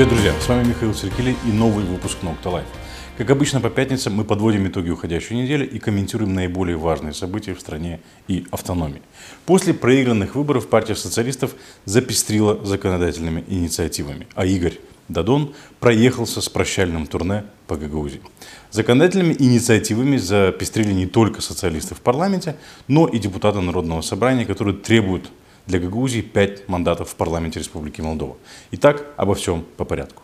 Привет, друзья! С вами Михаил Серкелей и новый выпуск Nocta Life. Как обычно по пятницам мы подводим итоги уходящей недели и комментируем наиболее важные события в стране и автономии. После проигранных выборов партия социалистов запестрила законодательными инициативами, а Игорь Дадон проехался с прощальным турне по Гагаузии. Законодательными инициативами запестрили не только социалисты в парламенте, но и депутаты Народного собрания, которые требуют для Гагаузии 5 мандатов в парламенте Республики Молдова. Итак, обо всем по порядку.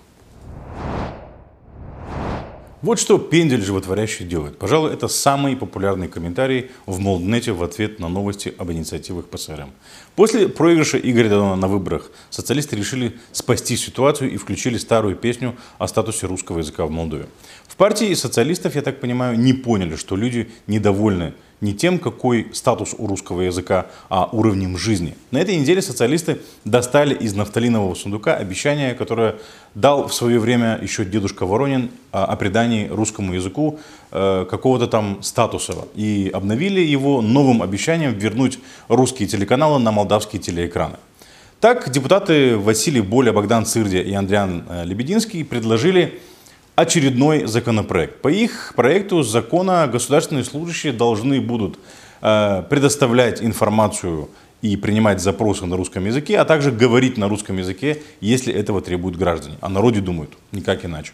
Вот что пендель животворящий делает. Пожалуй, это самый популярный комментарий в Молднете в ответ на новости об инициативах ПСРМ. После проигрыша Игоря Дадона на выборах социалисты решили спасти ситуацию и включили старую песню о статусе русского языка в Молдове. В партии социалистов, я так понимаю, не поняли, что люди недовольны не тем, какой статус у русского языка, а уровнем жизни. На этой неделе социалисты достали из нафталинового сундука обещание, которое дал в свое время еще дедушка Воронин а, о придании русскому языку э, какого-то там статуса. И обновили его новым обещанием вернуть русские телеканалы на молдавские телеэкраны. Так, депутаты Василий Боля, Богдан Цирдия и Андриан э, Лебединский предложили очередной законопроект. По их проекту закона государственные служащие должны будут э, предоставлять информацию и принимать запросы на русском языке, а также говорить на русском языке, если этого требуют граждане. О народе думают, никак иначе.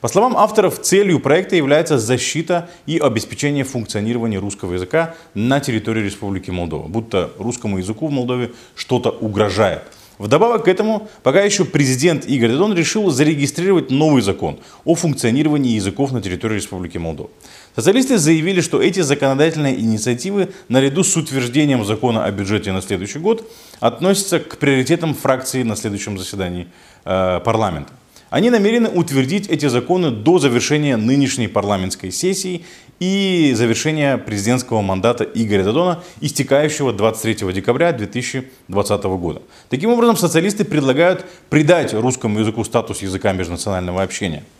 По словам авторов, целью проекта является защита и обеспечение функционирования русского языка на территории Республики Молдова, будто русскому языку в Молдове что-то угрожает. Вдобавок к этому, пока еще президент Игорь Дадон решил зарегистрировать новый закон о функционировании языков на территории Республики Молдова. Социалисты заявили, что эти законодательные инициативы, наряду с утверждением закона о бюджете на следующий год, относятся к приоритетам фракции на следующем заседании э, парламента. Они намерены утвердить эти законы до завершения нынешней парламентской сессии и завершения президентского мандата Игоря Дадона, истекающего 23 декабря 2020 года. Таким образом, социалисты предлагают придать русскому языку статус языка межнационального общения –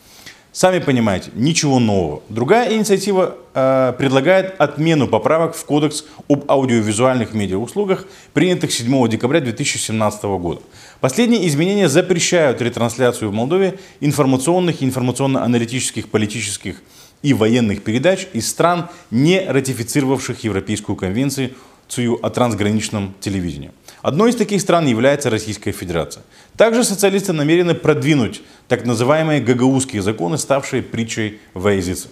Сами понимаете, ничего нового. Другая инициатива э, предлагает отмену поправок в Кодекс об аудиовизуальных медиауслугах, принятых 7 декабря 2017 года. Последние изменения запрещают ретрансляцию в Молдове информационных информационно-аналитических, политических и военных передач из стран, не ратифицировавших Европейскую конвенцию о трансграничном телевидении. Одной из таких стран является Российская Федерация. Также социалисты намерены продвинуть так называемые гагаузские законы, ставшие притчей во языце.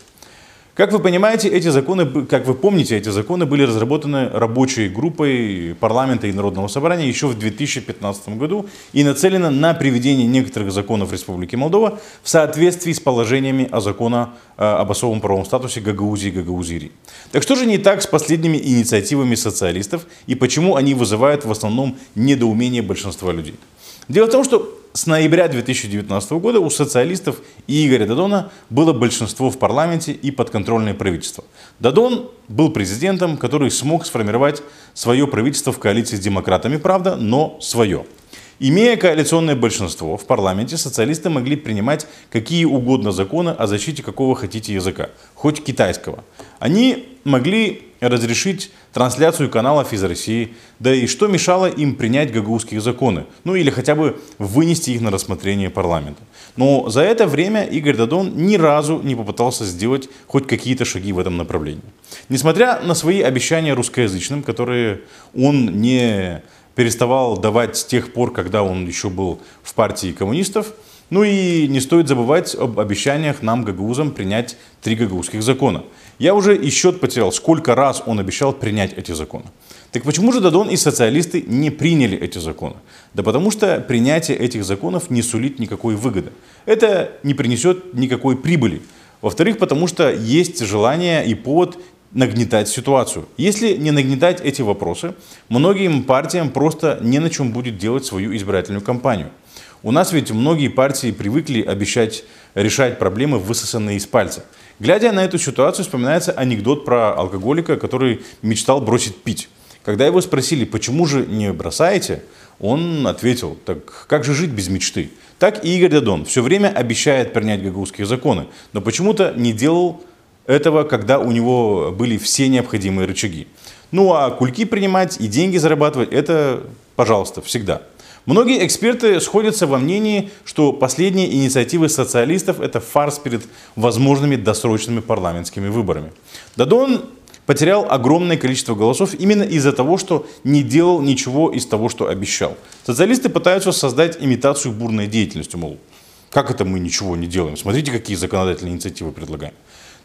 Как вы понимаете, эти законы, как вы помните, эти законы были разработаны рабочей группой парламента и Народного собрания еще в 2015 году и нацелены на приведение некоторых законов Республики Молдова в соответствии с положениями о законе э, об особом правовом статусе Гагаузии и Гагаузирии. Так что же не так с последними инициативами социалистов и почему они вызывают в основном недоумение большинства людей? Дело в том, что с ноября 2019 года у социалистов и Игоря Дадона было большинство в парламенте и подконтрольное правительство. Дадон был президентом, который смог сформировать свое правительство в коалиции с демократами, правда, но свое. Имея коалиционное большинство в парламенте, социалисты могли принимать какие угодно законы о защите какого хотите языка, хоть китайского. Они могли разрешить трансляцию каналов из России, да и что мешало им принять гагаузские законы, ну или хотя бы вынести их на рассмотрение парламента. Но за это время Игорь Дадон ни разу не попытался сделать хоть какие-то шаги в этом направлении. Несмотря на свои обещания русскоязычным, которые он не переставал давать с тех пор, когда он еще был в партии коммунистов, ну и не стоит забывать об обещаниях нам, гагаузам, принять три гагаузских закона. Я уже и счет потерял, сколько раз он обещал принять эти законы. Так почему же Дадон и социалисты не приняли эти законы? Да потому что принятие этих законов не сулит никакой выгоды. Это не принесет никакой прибыли. Во-вторых, потому что есть желание и повод нагнетать ситуацию. Если не нагнетать эти вопросы, многим партиям просто не на чем будет делать свою избирательную кампанию. У нас ведь многие партии привыкли обещать решать проблемы, высосанные из пальца. Глядя на эту ситуацию, вспоминается анекдот про алкоголика, который мечтал бросить пить. Когда его спросили, почему же не бросаете, он ответил, так как же жить без мечты? Так и Игорь Дадон все время обещает принять гагаузские законы, но почему-то не делал этого, когда у него были все необходимые рычаги. Ну а кульки принимать и деньги зарабатывать, это, пожалуйста, всегда. Многие эксперты сходятся во мнении, что последние инициативы социалистов – это фарс перед возможными досрочными парламентскими выборами. Дадон потерял огромное количество голосов именно из-за того, что не делал ничего из того, что обещал. Социалисты пытаются создать имитацию бурной деятельности, мол, как это мы ничего не делаем? Смотрите, какие законодательные инициативы предлагаем.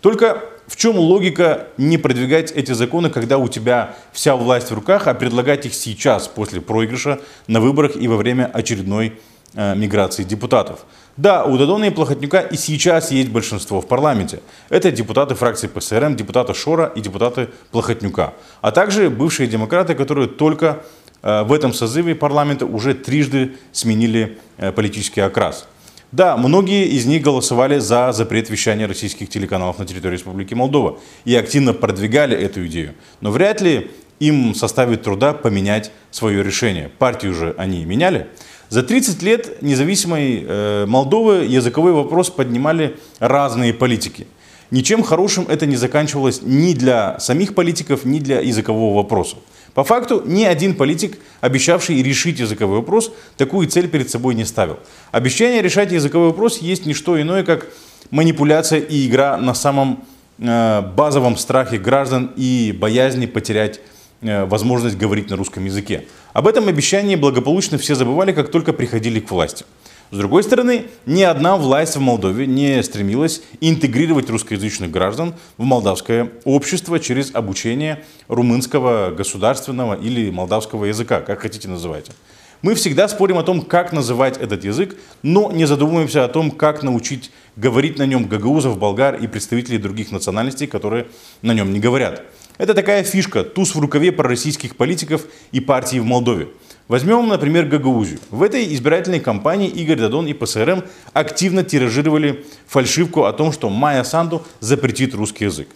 Только в чем логика не продвигать эти законы, когда у тебя вся власть в руках, а предлагать их сейчас, после проигрыша на выборах и во время очередной э, миграции депутатов? Да, у Дадона и Плохотнюка и сейчас есть большинство в парламенте. Это депутаты фракции ПСРМ, депутаты Шора и депутаты Плохотнюка. А также бывшие демократы, которые только э, в этом созыве парламента уже трижды сменили э, политический окрас. Да, многие из них голосовали за запрет вещания российских телеканалов на территории Республики Молдова и активно продвигали эту идею. Но вряд ли им составит труда поменять свое решение. Партию же они меняли. За 30 лет независимой э, Молдовы языковой вопрос поднимали разные политики. Ничем хорошим это не заканчивалось ни для самих политиков, ни для языкового вопроса. По факту ни один политик, обещавший решить языковой вопрос, такую цель перед собой не ставил. Обещание решать языковой вопрос есть не что иное, как манипуляция и игра на самом э, базовом страхе граждан и боязни потерять э, возможность говорить на русском языке. Об этом обещании благополучно все забывали, как только приходили к власти. С другой стороны, ни одна власть в Молдове не стремилась интегрировать русскоязычных граждан в молдавское общество через обучение румынского государственного или молдавского языка, как хотите называйте. Мы всегда спорим о том, как называть этот язык, но не задумываемся о том, как научить говорить на нем гагаузов, болгар и представителей других национальностей, которые на нем не говорят. Это такая фишка, туз в рукаве пророссийских политиков и партий в Молдове. Возьмем, например, Гагаузию. В этой избирательной кампании Игорь Дадон и ПСРМ активно тиражировали фальшивку о том, что Майя Санду запретит русский язык.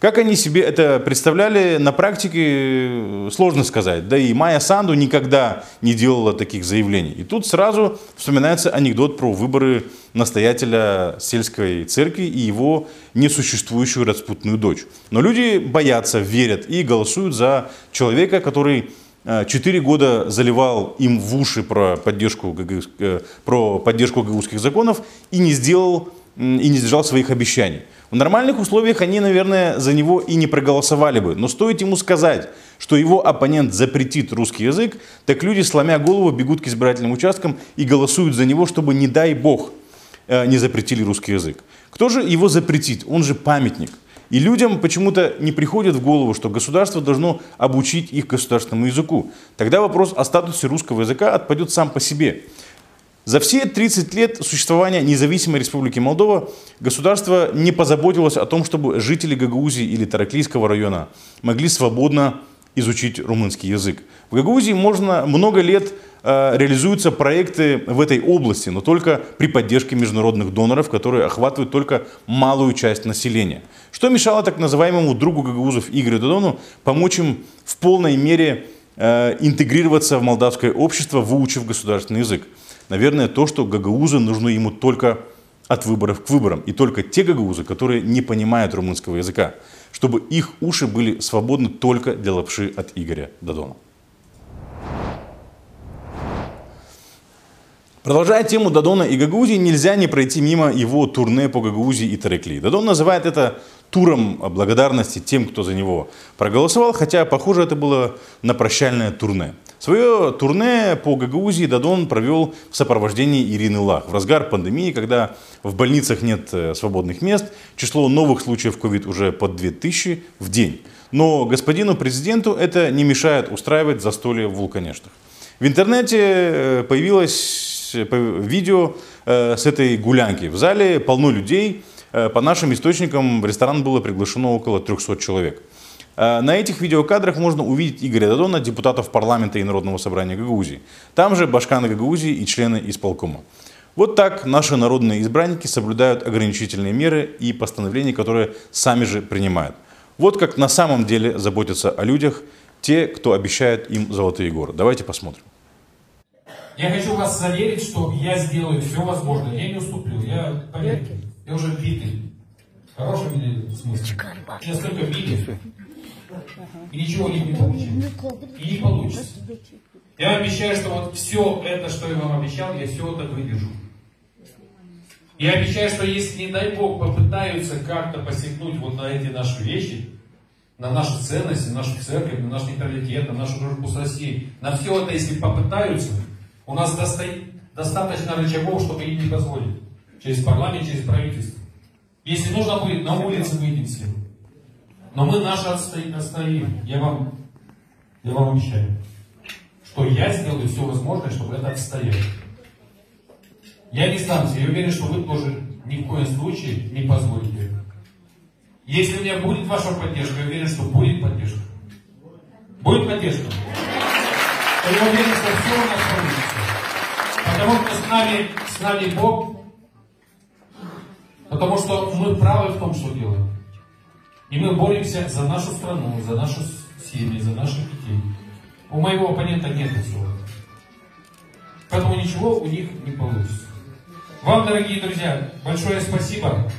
Как они себе это представляли, на практике э, сложно сказать. Да и Майя Санду никогда не делала таких заявлений. И тут сразу вспоминается анекдот про выборы настоятеля сельской церкви и его несуществующую распутную дочь. Но люди боятся, верят и голосуют за человека, который четыре года заливал им в уши про поддержку, э, про поддержку гагаузских законов и не сделал и не сдержал своих обещаний. В нормальных условиях они, наверное, за него и не проголосовали бы. Но стоит ему сказать, что его оппонент запретит русский язык, так люди, сломя голову, бегут к избирательным участкам и голосуют за него, чтобы, не дай бог, э, не запретили русский язык. Кто же его запретит? Он же памятник. И людям почему-то не приходит в голову, что государство должно обучить их государственному языку. Тогда вопрос о статусе русского языка отпадет сам по себе. За все 30 лет существования независимой республики Молдова государство не позаботилось о том, чтобы жители Гагаузии или Тараклийского района могли свободно изучить румынский язык. В Гагаузии можно много лет э, реализуются проекты в этой области, но только при поддержке международных доноров, которые охватывают только малую часть населения. Что мешало так называемому другу гагаузов Игорю Додону помочь им в полной мере э, интегрироваться в молдавское общество, выучив государственный язык? Наверное, то, что гагаузы нужны ему только от выборов к выборам. И только те гагаузы, которые не понимают румынского языка, чтобы их уши были свободны только для лапши от Игоря Додона. Продолжая тему Дадона и Гагаузии, нельзя не пройти мимо его турне по Гагаузии и Тарекли. Дадон называет это туром благодарности тем, кто за него проголосовал, хотя, похоже, это было на прощальное турне. Свое турне по Гагаузии Дадон провел в сопровождении Ирины Лах. В разгар пандемии, когда в больницах нет э, свободных мест, число новых случаев COVID уже под 2000 в день. Но господину президенту это не мешает устраивать застолье в Вулканештах. В интернете э, появилось видео э, с этой гулянки. В зале полно людей. По нашим источникам в ресторан было приглашено около 300 человек. Э, на этих видеокадрах можно увидеть Игоря Дадона, депутатов парламента и Народного собрания Гагаузии. Там же Башкана Гагаузии и члены исполкома. Вот так наши народные избранники соблюдают ограничительные меры и постановления, которые сами же принимают. Вот как на самом деле заботятся о людях те, кто обещает им золотые горы. Давайте посмотрим. Я хочу вас заверить, что я сделаю все возможное. Я не уступлю. Я, поверьте, я уже битый. В хорошем или смысле? Меня столько били. И ничего у них не получилось. И не получится. Я обещаю, что вот все это, что я вам обещал, я все это выдержу. Я обещаю, что если, не дай Бог, попытаются как-то посягнуть вот на эти наши вещи, на наши ценности, на нашу церковь, на наш нейтралитет, на нашу дружбу с Россией, на все это, если попытаются, у нас достоит, достаточно рычагов, чтобы им не позволить. Через парламент, через правительство. Если нужно будет, на улице выйдем все. Но мы наши отстоим. Я вам, я вам обещаю, что я сделаю все возможное, чтобы это отстоять. Я не сдамся. Я уверен, что вы тоже ни в коем случае не позволите. Если у меня будет ваша поддержка, я уверен, что будет поддержка. Будет поддержка. Я уверен, что все у нас получится. Потому что с нами, с нами Бог. Потому что мы правы в том, что делаем. И мы боремся за нашу страну, за нашу семьи, за наших детей. У моего оппонента нет этого. Поэтому ничего у них не получится. Вам, дорогие друзья, большое спасибо.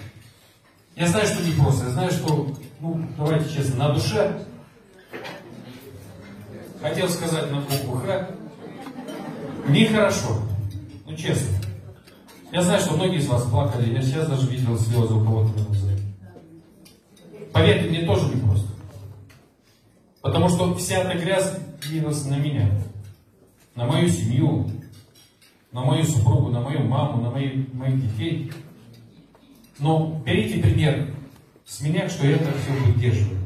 Я знаю, что не просто. Я знаю, что, ну, давайте честно, на душе. Хотел сказать на букву Х. Нехорошо. Ну, честно. Я знаю, что многие из вас плакали. Я сейчас даже видел слезы у кого-то на глазах. Поверьте, мне тоже не просто. Потому что вся эта грязь лилась на меня. На мою семью, на мою супругу, на мою маму, на мои, моих детей. Но берите пример с меня, что я это все выдерживаю.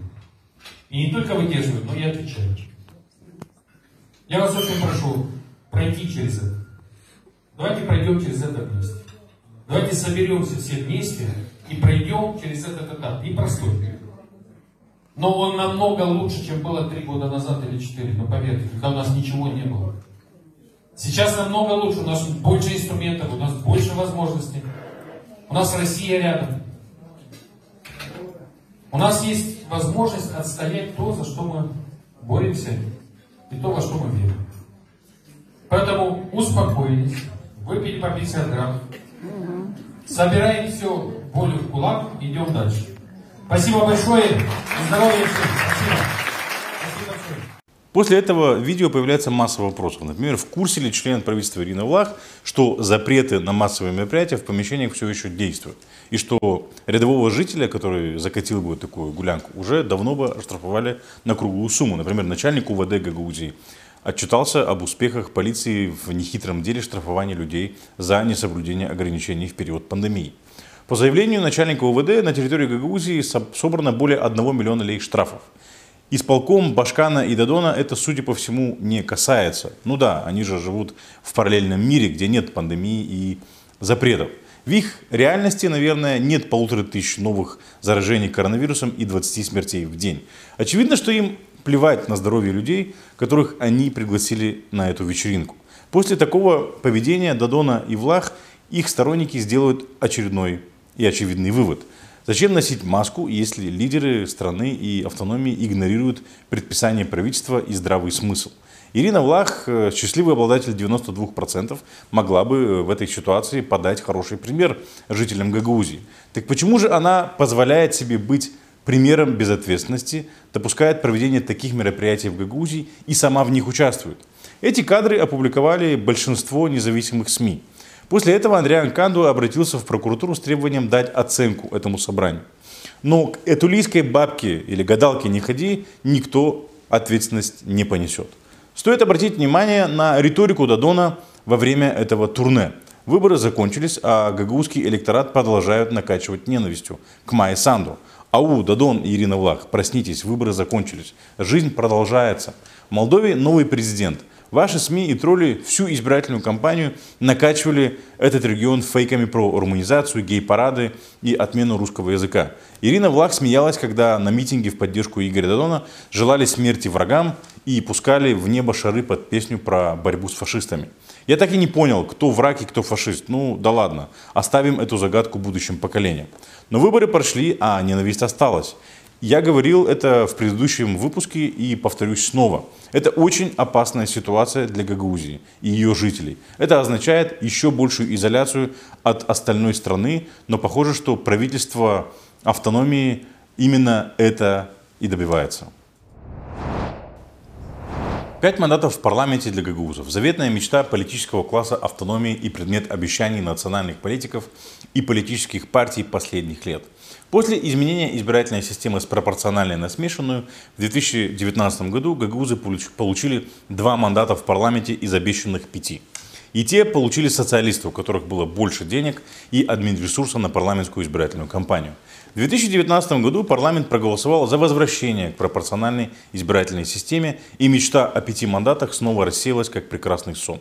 И не только выдерживаю, но и отвечаю. Я вас очень прошу пройти через это. Давайте пройдем через это вместе. Давайте соберемся все вместе и пройдем через этот этап. Непростой. Но он намного лучше, чем было три года назад или четыре. Но поверьте, когда у нас ничего не было. Сейчас намного лучше, у нас больше инструментов, у нас больше возможностей. У нас Россия рядом. У нас есть возможность отстоять то, за что мы боремся, и то, во что мы верим. Поэтому успокоились, выпили по 50 грамм, собираем все болью в кулак, идем дальше. Спасибо большое здоровья всем. Спасибо. После этого видео появляется масса вопросов. Например, в курсе ли член правительства Ирина Влах, что запреты на массовые мероприятия в помещениях все еще действуют? И что рядового жителя, который закатил бы такую гулянку, уже давно бы оштрафовали на круглую сумму. Например, начальник УВД Гагаузии отчитался об успехах полиции в нехитром деле штрафования людей за несоблюдение ограничений в период пандемии. По заявлению начальника УВД на территории Гагаузии собрано более 1 миллиона лей штрафов. Исполком Башкана и Дадона это, судя по всему, не касается. Ну да, они же живут в параллельном мире, где нет пандемии и запретов. В их реальности, наверное, нет полутора тысяч новых заражений коронавирусом и 20 смертей в день. Очевидно, что им плевать на здоровье людей, которых они пригласили на эту вечеринку. После такого поведения Дадона и Влах их сторонники сделают очередной и очевидный вывод – Зачем носить маску, если лидеры страны и автономии игнорируют предписание правительства и здравый смысл? Ирина Влах, э, счастливый обладатель 92%, могла бы э, в этой ситуации подать хороший пример жителям Гагаузии. Так почему же она позволяет себе быть примером безответственности, допускает проведение таких мероприятий в Гагаузии и сама в них участвует? Эти кадры опубликовали большинство независимых СМИ. После этого Андриан Канду обратился в прокуратуру с требованием дать оценку этому собранию. Но к этулийской бабке или гадалке не ходи, никто ответственность не понесет. Стоит обратить внимание на риторику Дадона во время этого турне. Выборы закончились, а гагаузский электорат продолжают накачивать ненавистью к Майе Санду. Ау, Дадон Ирина Влах, проснитесь, выборы закончились. Жизнь продолжается. В Молдове новый президент – Ваши СМИ и тролли всю избирательную кампанию накачивали этот регион фейками про руманизацию, гей-парады и отмену русского языка. Ирина Влах смеялась, когда на митинге в поддержку Игоря Дадона желали смерти врагам и пускали в небо шары под песню про борьбу с фашистами. Я так и не понял, кто враг и кто фашист. Ну, да ладно, оставим эту загадку будущим поколениям. Но выборы прошли, а ненависть осталась. Я говорил это в предыдущем выпуске и повторюсь снова. Это очень опасная ситуация для Гагаузии и ее жителей. Это означает еще большую изоляцию от остальной страны, но похоже, что правительство автономии именно это и добивается. Пять мандатов в парламенте для гагаузов. Заветная мечта политического класса автономии и предмет обещаний национальных политиков и политических партий последних лет. После изменения избирательной системы с пропорциональной на смешанную в 2019 году гагаузы получили два мандата в парламенте из обещанных пяти. И те получили социалисты, у которых было больше денег и админресурса на парламентскую избирательную кампанию. В 2019 году парламент проголосовал за возвращение к пропорциональной избирательной системе, и мечта о пяти мандатах снова рассеялась как прекрасный сон.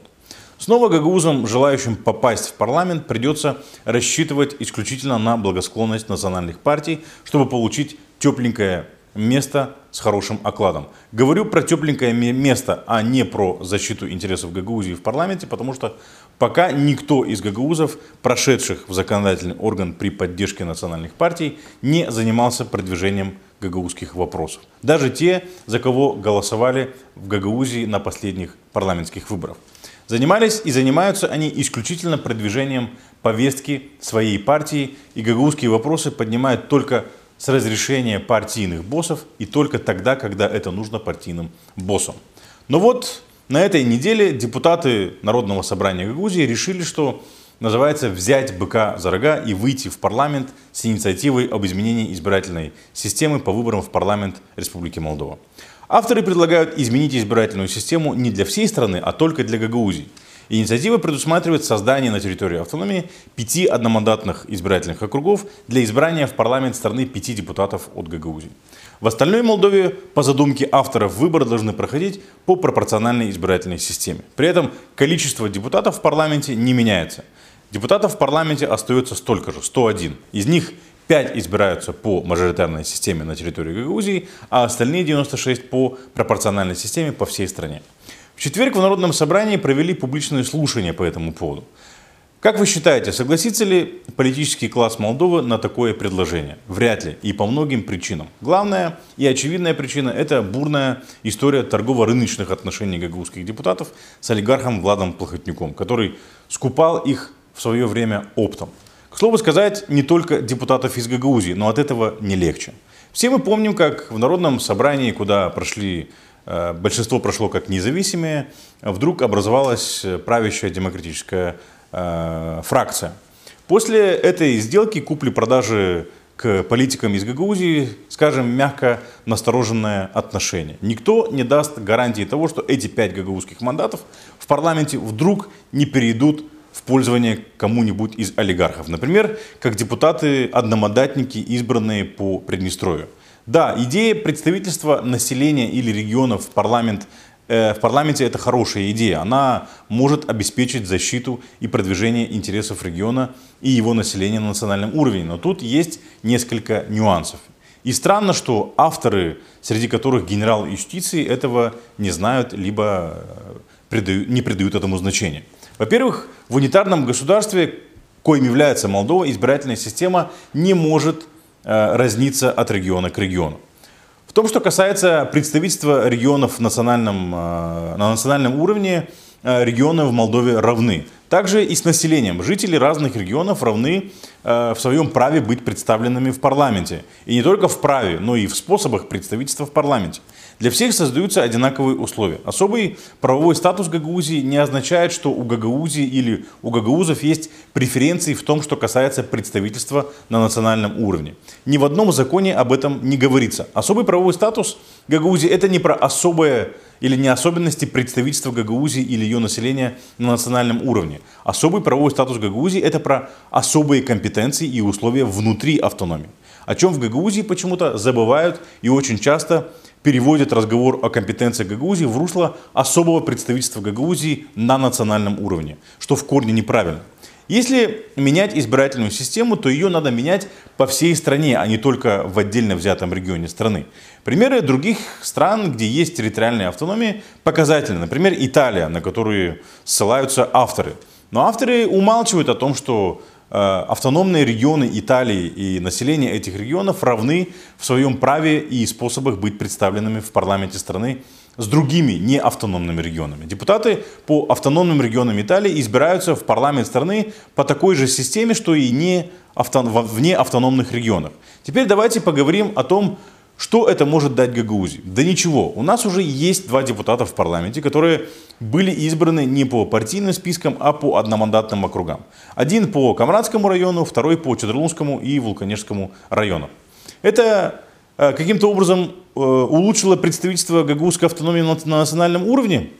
Снова гагаузам, желающим попасть в парламент, придется рассчитывать исключительно на благосклонность национальных партий, чтобы получить тепленькое место с хорошим окладом. Говорю про тепленькое место, а не про защиту интересов Гагаузии в парламенте, потому что пока никто из гагаузов, прошедших в законодательный орган при поддержке национальных партий, не занимался продвижением гагаузских вопросов. Даже те, за кого голосовали в Гагаузии на последних парламентских выборах. Занимались и занимаются они исключительно продвижением повестки своей партии, и гагаузские вопросы поднимают только с разрешения партийных боссов и только тогда, когда это нужно партийным боссам. Но вот на этой неделе депутаты Народного собрания Гагаузии решили, что называется взять быка за рога и выйти в парламент с инициативой об изменении избирательной системы по выборам в парламент Республики Молдова. Авторы предлагают изменить избирательную систему не для всей страны, а только для Гагаузии. Инициатива предусматривает создание на территории автономии пяти одномандатных избирательных округов для избрания в парламент страны пяти депутатов от Гагаузии. В остальной Молдове, по задумке авторов, выборы должны проходить по пропорциональной избирательной системе. При этом количество депутатов в парламенте не меняется. Депутатов в парламенте остается столько же, 101. Из них 5 избираются по мажоритарной системе на территории Гагаузии, а остальные 96 по пропорциональной системе по всей стране. В четверг в Народном собрании провели публичное слушание по этому поводу. Как вы считаете, согласится ли политический класс Молдовы на такое предложение? Вряд ли и по многим причинам. Главная и очевидная причина – это бурная история торгово-рыночных отношений гагаузских депутатов с олигархом Владом Плохотнюком, который скупал их в свое время оптом. К слову сказать, не только депутатов из Гагаузии, но от этого не легче. Все мы помним, как в Народном собрании, куда прошли Э, большинство прошло как независимые, вдруг образовалась правящая демократическая э, фракция. После этой сделки купли-продажи к политикам из Гагаузии, скажем, мягко настороженное отношение. Никто не даст гарантии того, что эти пять гагаузских мандатов в парламенте вдруг не перейдут в пользование кому-нибудь из олигархов. Например, как депутаты-одномандатники, избранные по Приднестровью. Да, идея представительства населения или регионов в парламент э, в парламенте это хорошая идея. Она может обеспечить защиту и продвижение интересов региона и его населения на национальном уровне. Но тут есть несколько нюансов. И странно, что авторы, среди которых генерал юстиции, этого не знают, либо э, придают, не придают этому значения. Во-первых, в унитарном государстве, коим является Молдова, избирательная система не может Э, разнится от региона к региону. В том, что касается представительства регионов национальном, э, на национальном уровне, э, регионы в Молдове равны. Также и с населением. Жители разных регионов равны в своем праве быть представленными в парламенте. И не только в праве, но и в способах представительства в парламенте. Для всех создаются одинаковые условия. Особый правовой статус Гагаузии не означает, что у Гагаузии или у гагаузов есть преференции в том, что касается представительства на национальном уровне. Ни в одном законе об этом не говорится. Особый правовой статус Гагаузии это не про особое или не особенности представительства Гагаузии или ее населения на национальном уровне. Особый правовой статус Гагаузии это про особые компетенции и условия внутри автономии. О чем в Гагаузии почему-то забывают и очень часто переводит разговор о компетенции Гагаузии в русло особого представительства Гагаузии на национальном уровне, что в корне неправильно. Если менять избирательную систему, то ее надо менять по всей стране, а не только в отдельно взятом регионе страны. Примеры других стран, где есть территориальная автономия, показательны. Например, Италия, на которую ссылаются авторы. Но авторы умалчивают о том, что автономные регионы Италии и население этих регионов равны в своем праве и способах быть представленными в парламенте страны с другими неавтономными регионами. Депутаты по автономным регионам Италии избираются в парламент страны по такой же системе, что и не авто... вне автономных регионах. Теперь давайте поговорим о том, Что это может дать Гагаузии? Да ничего. У нас уже есть два депутата в парламенте, которые были избраны не по партийным спискам, а по одномандатным округам. Один по Камрадскому району, второй по Чедралунскому и Вулканежскому району. Это э, каким-то образом э, улучшило представительство гагаузской автономии на национальном уровне?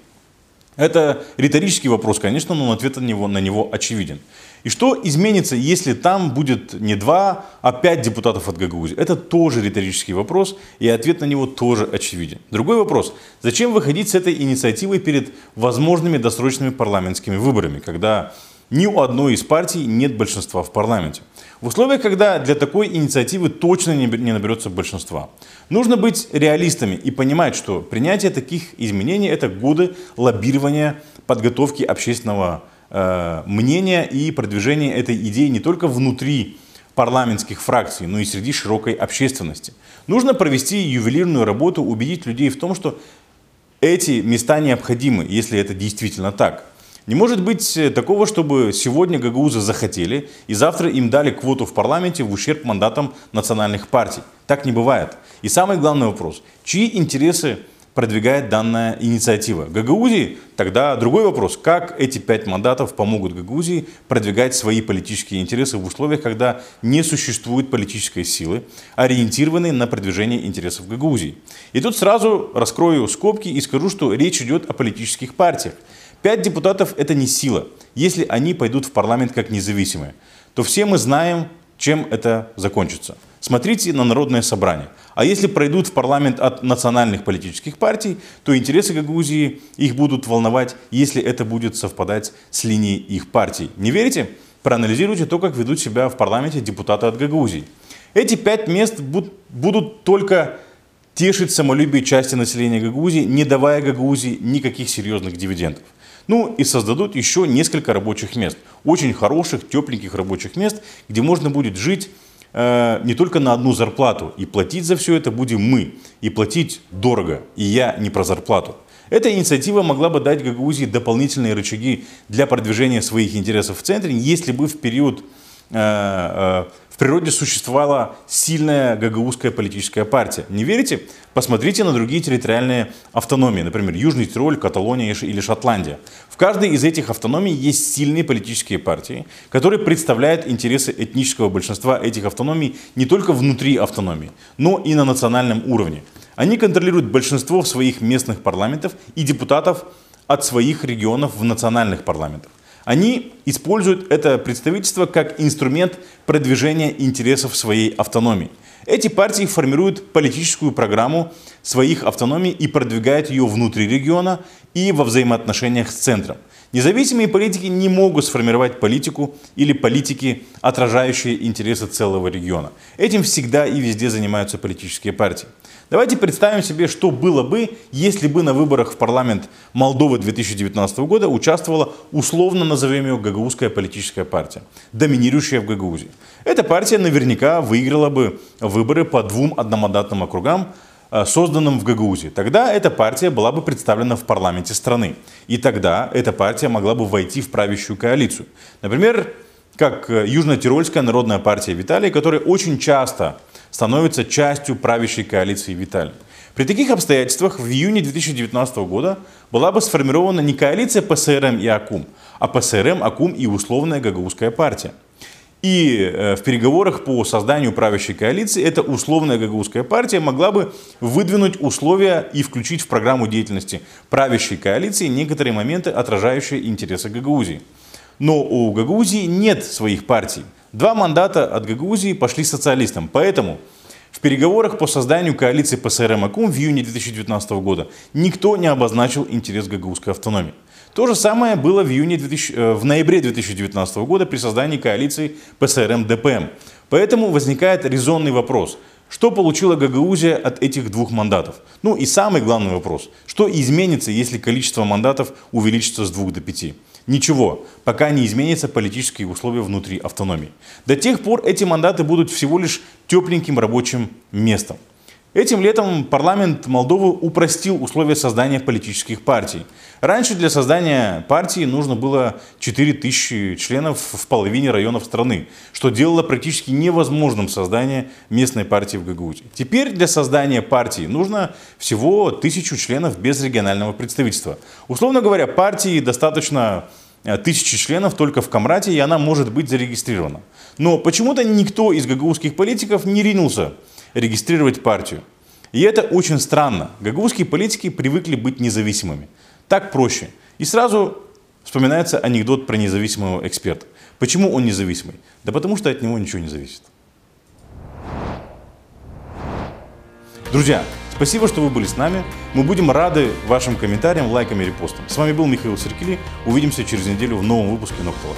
Это риторический вопрос, конечно, но ответ на него, на него очевиден. И что изменится, если там будет не два, а пять депутатов от Гагаузии? Это тоже риторический вопрос, и ответ на него тоже очевиден. Другой вопрос. Зачем выходить с этой инициативой перед возможными досрочными парламентскими выборами, когда ни у одной из партий нет большинства в парламенте? В условиях, когда для такой инициативы точно не наберется большинства. Нужно быть реалистами и понимать, что принятие таких изменений – это годы лоббирования, подготовки общественного мнения и продвижения этой идеи не только внутри парламентских фракций, но и среди широкой общественности. Нужно провести ювелирную работу, убедить людей в том, что эти места необходимы, если это действительно так. Не может быть э, такого, чтобы сегодня гагаузы захотели и завтра им дали квоту в парламенте в ущерб мандатам национальных партий. Так не бывает. И самый главный вопрос. Чьи интересы продвигает данная инициатива? Гагаузии? Тогда другой вопрос. Как эти пять мандатов помогут Гагаузии продвигать свои политические интересы в условиях, когда не существует политической силы, ориентированной на продвижение интересов Гагаузии? И тут сразу раскрою скобки и скажу, что речь идет о политических партиях. Пять депутатов – это не сила. Если они пойдут в парламент как независимые, то все мы знаем, чем это закончится. Смотрите на народное собрание. А если пройдут в парламент от национальных политических партий, то интересы Гагаузии их будут волновать, если это будет совпадать с линией их партий. Не верите? Проанализируйте то, как ведут себя в парламенте депутаты от Гагаузии. Эти пять мест будут только тешить самолюбие части населения Гагаузии, не давая Гагаузии никаких серьезных дивидендов. Ну и создадут еще несколько рабочих мест. Очень хороших, тепленьких рабочих мест, где можно будет жить не только на одну зарплату. И платить за все это будем мы. И платить дорого. И я не про зарплату. Эта инициатива могла бы дать Гагаузии дополнительные рычаги для продвижения своих интересов в центре, если бы в период э, э, в природе существовала сильная гагаузская политическая партия. Не верите? Посмотрите на другие территориальные автономии, например, Южный Тироль, Каталония или Шотландия. В каждой из этих автономий есть сильные политические партии, которые представляют интересы этнического большинства этих автономий не только внутри автономии, но и на национальном уровне. Они контролируют большинство своих местных парламентов и депутатов от своих регионов в национальных парламентах. Они используют это представительство как инструмент продвижения интересов своей автономии. Эти партии формируют политическую программу своих автономий и продвигают ее внутри региона и во взаимоотношениях с центром. Независимые политики не могут сформировать политику или политики, отражающие интересы целого региона. Этим всегда и везде занимаются политические партии. Давайте представим себе, что было бы, если бы на выборах в парламент Молдовы 2019 года участвовала, условно назовем ее, гагаузская политическая партия, доминирующая в Гагаузии. Эта партия наверняка выиграла бы выборы по двум одномандатным округам, э, созданным в Гагаузии. Тогда эта партия была бы представлена в парламенте страны. И тогда эта партия могла бы войти в правящую коалицию. Например, как э, Южно-Тирольская народная партия Виталия, которая очень часто становится частью правящей коалиции Виталий. При таких обстоятельствах в июне 2019 года была бы сформирована не коалиция ПСРМ и АКУМ, а ПСРМ, АКУМ и условная Гагаузская партия. И э, в переговорах по созданию правящей коалиции эта условная гагаузская партия могла бы выдвинуть условия и включить в программу деятельности правящей коалиции некоторые моменты, отражающие интересы Гагаузии. Но у Гагаузии нет своих партий. Два мандата от Гагаузии пошли социалистам. Поэтому в переговорах по созданию коалиции ПСРМ АКУМ в июне 2019 года никто не обозначил интерес гагаузской автономии. То же самое было в, июне 2000, э, в ноябре 2019 года при создании коалиции ПСРМ-ДПМ. Поэтому возникает резонный вопрос. Что получила Гагаузия от этих двух мандатов? Ну и самый главный вопрос. Что изменится, если количество мандатов увеличится с двух до пяти? Ничего, пока не изменятся политические условия внутри автономии. До тех пор эти мандаты будут всего лишь тепленьким рабочим местом. Этим летом парламент Молдовы упростил условия создания политических партий. Раньше для создания партии нужно было 4000 членов в половине районов страны, что делало практически невозможным создание местной партии в Гагаузии. Теперь для создания партии нужно всего 1000 членов без регионального представительства. Условно говоря, партии достаточно э, тысячи членов только в Камрате, и она может быть зарегистрирована. Но почему-то никто из гагаузских политиков не ринулся регистрировать партию. И это очень странно. Гагаузские политики привыкли быть независимыми. Так проще. И сразу вспоминается анекдот про независимого эксперта. Почему он независимый? Да потому что от него ничего не зависит. Друзья, спасибо, что вы были с нами. Мы будем рады вашим комментариям, лайкам и репостам. С вами был Михаил Серкили. Увидимся через неделю в новом выпуске Ноктала.